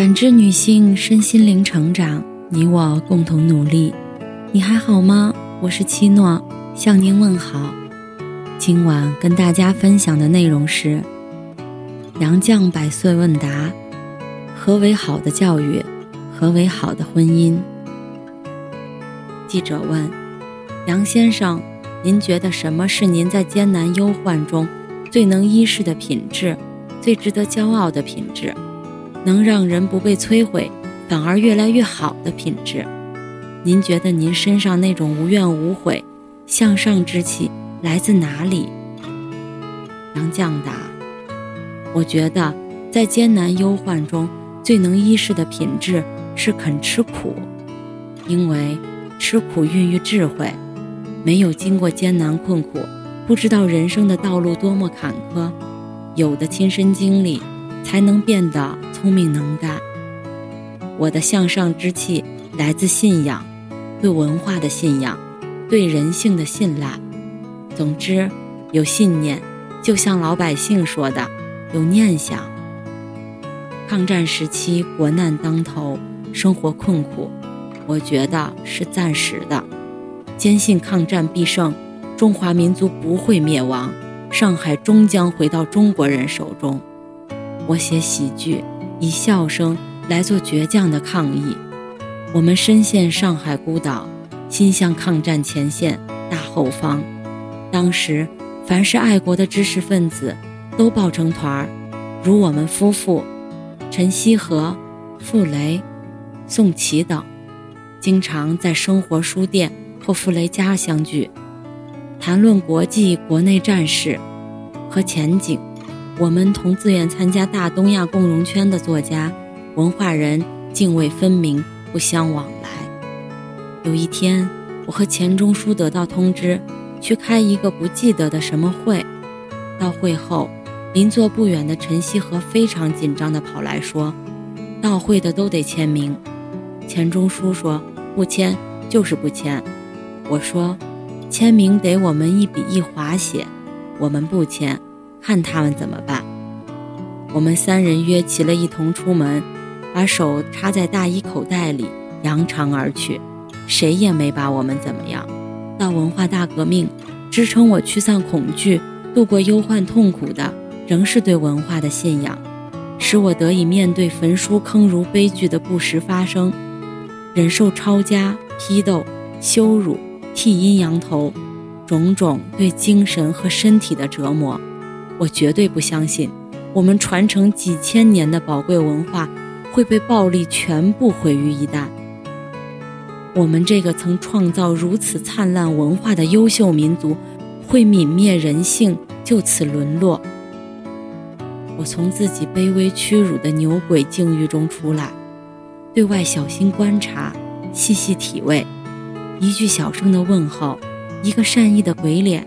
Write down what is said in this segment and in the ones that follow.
感知女性身心灵成长，你我共同努力。你还好吗？我是七诺，向您问好。今晚跟大家分享的内容是杨绛百岁问答：何为好的教育？何为好的婚姻？记者问杨先生：“您觉得什么是您在艰难忧患中最能依恃的品质，最值得骄傲的品质？”能让人不被摧毁，反而越来越好的品质，您觉得您身上那种无怨无悔、向上之气来自哪里？杨绛答：“我觉得在艰难忧患中最能依恃的品质是肯吃苦，因为吃苦孕育智慧。没有经过艰难困苦，不知道人生的道路多么坎坷；有的亲身经历。”才能变得聪明能干。我的向上之气来自信仰，对文化的信仰，对人性的信赖。总之，有信念，就像老百姓说的，有念想。抗战时期国难当头，生活困苦，我觉得是暂时的。坚信抗战必胜，中华民族不会灭亡，上海终将回到中国人手中。我写喜剧，以笑声来做倔强的抗议。我们深陷上海孤岛，心向抗战前线大后方。当时，凡是爱国的知识分子都抱成团儿，如我们夫妇陈锡和、傅雷、宋琦等，经常在生活书店或傅雷家相聚，谈论国际、国内战事和前景。我们同自愿参加大东亚共荣圈的作家、文化人泾渭分明，不相往来。有一天，我和钱钟书得到通知，去开一个不记得的什么会。到会后，邻座不远的陈希和非常紧张地跑来说：“到会的都得签名。”钱钟书说：“不签就是不签。”我说：“签名得我们一笔一划写，我们不签。”看他们怎么办。我们三人约齐了，一同出门，把手插在大衣口袋里，扬长而去。谁也没把我们怎么样。到文化大革命，支撑我驱散恐惧、度过忧患痛苦的，仍是对文化的信仰，使我得以面对焚书坑儒悲剧的不时发生，忍受抄家、批斗、羞辱、剃阴阳头，种种对精神和身体的折磨。我绝对不相信，我们传承几千年的宝贵文化会被暴力全部毁于一旦。我们这个曾创造如此灿烂文化的优秀民族，会泯灭人性，就此沦落。我从自己卑微屈辱的牛鬼境遇中出来，对外小心观察，细细体味，一句小声的问候，一个善意的鬼脸，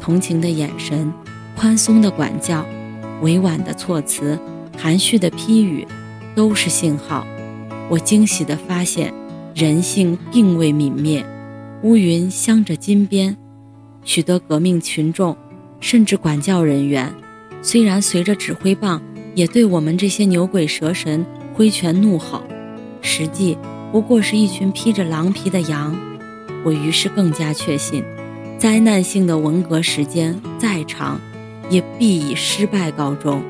同情的眼神。宽松的管教，委婉的措辞，含蓄的批语，都是信号。我惊喜地发现，人性并未泯灭。乌云镶着金边，许多革命群众，甚至管教人员，虽然随着指挥棒，也对我们这些牛鬼蛇神挥拳怒吼，实际不过是一群披着狼皮的羊。我于是更加确信，灾难性的文革时间再长。也必以失败告终。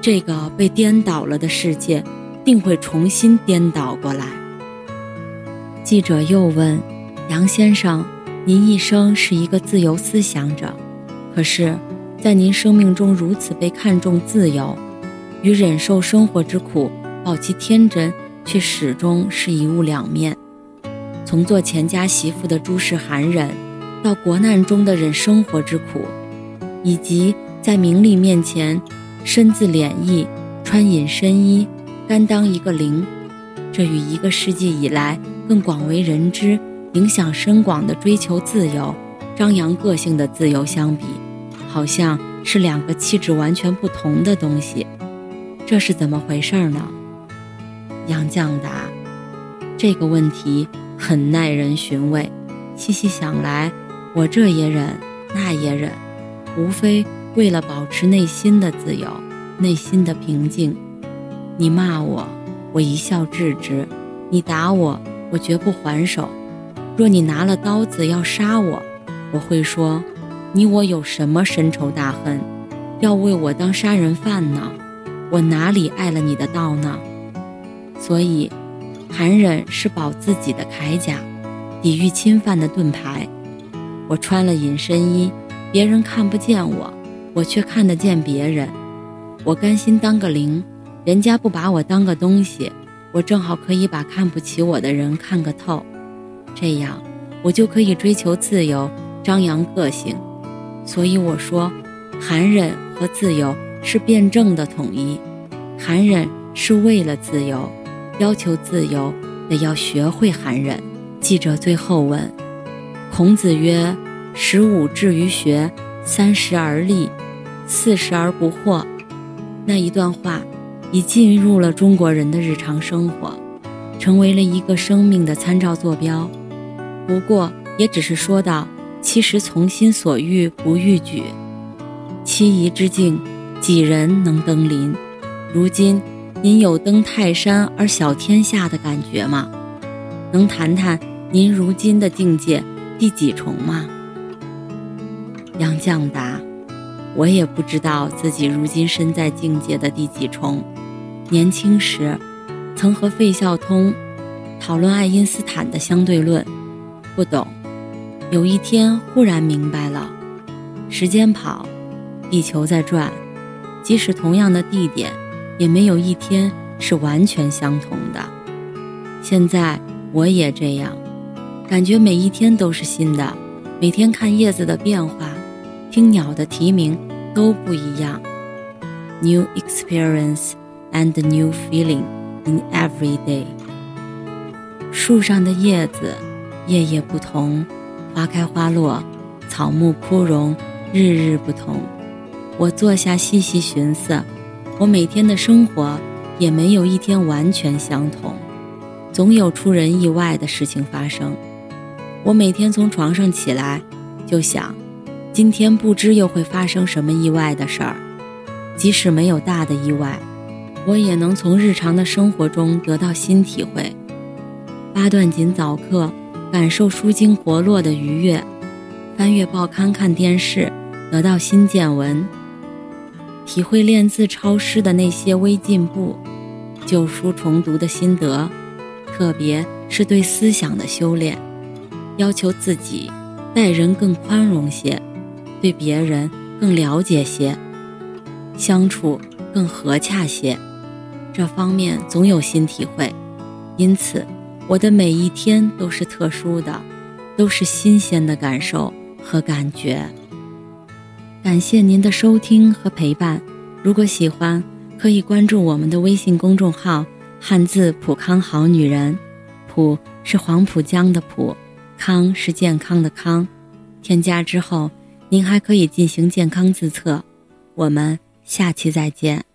这个被颠倒了的世界，定会重新颠倒过来。记者又问杨先生：“您一生是一个自由思想者，可是，在您生命中如此被看重自由，与忍受生活之苦，保其天真，却始终是一物两面。从做钱家媳妇的诸事寒忍，到国难中的忍生活之苦，以及……”在名利面前，身自敛逸，穿隐身衣，甘当一个零。这与一个世纪以来更广为人知、影响深广的追求自由、张扬个性的自由相比，好像是两个气质完全不同的东西。这是怎么回事呢？杨绛答：“这个问题很耐人寻味。细细想来，我这也忍，那也忍，无非……”为了保持内心的自由，内心的平静，你骂我，我一笑置之；你打我，我绝不还手。若你拿了刀子要杀我，我会说：你我有什么深仇大恨，要为我当杀人犯呢？我哪里碍了你的道呢？所以，残忍是保自己的铠甲，抵御侵犯的盾牌。我穿了隐身衣，别人看不见我，我却看得见别人。我甘心当个零，人家不把我当个东西，我正好可以把看不起我的人看个透。这样，我就可以追求自由，张扬个性。所以我说，寒忍和自由是辩证的统一。寒忍是为了自由。要求自由，得要学会寒忍。记者最后问：“孔子曰：‘十五志于学，三十而立，四十而不惑。’那一段话已进入了中国人的日常生活，成为了一个生命的参照坐标。不过，也只是说到：其实从心所欲不逾矩，期夷之境，几人能登临？如今。”您有登泰山而小天下的感觉吗？能谈谈您如今的境界第几重吗？杨绛答：“我也不知道自己如今身在境界的第几重。年轻时，曾和费孝通讨论爱因斯坦的相对论，不懂。有一天忽然明白了：时间跑，地球在转，即使同样的地点。”也没有一天是完全相同的。现在我也这样，感觉每一天都是新的。每天看叶子的变化，听鸟的啼鸣，都不一样。New experience and new feeling in every day。树上的叶子，夜夜不同，花开花落，草木枯荣，日日不同。我坐下细细寻思。我每天的生活也没有一天完全相同，总有出人意外的事情发生。我每天从床上起来，就想，今天不知又会发生什么意外的事儿。即使没有大的意外，我也能从日常的生活中得到新体会。八段锦早课，感受舒筋活络的愉悦；翻阅报刊看电视，得到新见闻。体会练字抄诗的那些微进步，旧书重读的心得，特别是对思想的修炼，要求自己待人更宽容些，对别人更了解些，相处更和洽些，这方面总有新体会。因此，我的每一天都是特殊的，都是新鲜的感受和感觉。感谢您的收听和陪伴。如果喜欢，可以关注我们的微信公众号“汉字普康好女人”，普是黄浦江的浦，康是健康的康。添加之后，您还可以进行健康自测。我们下期再见。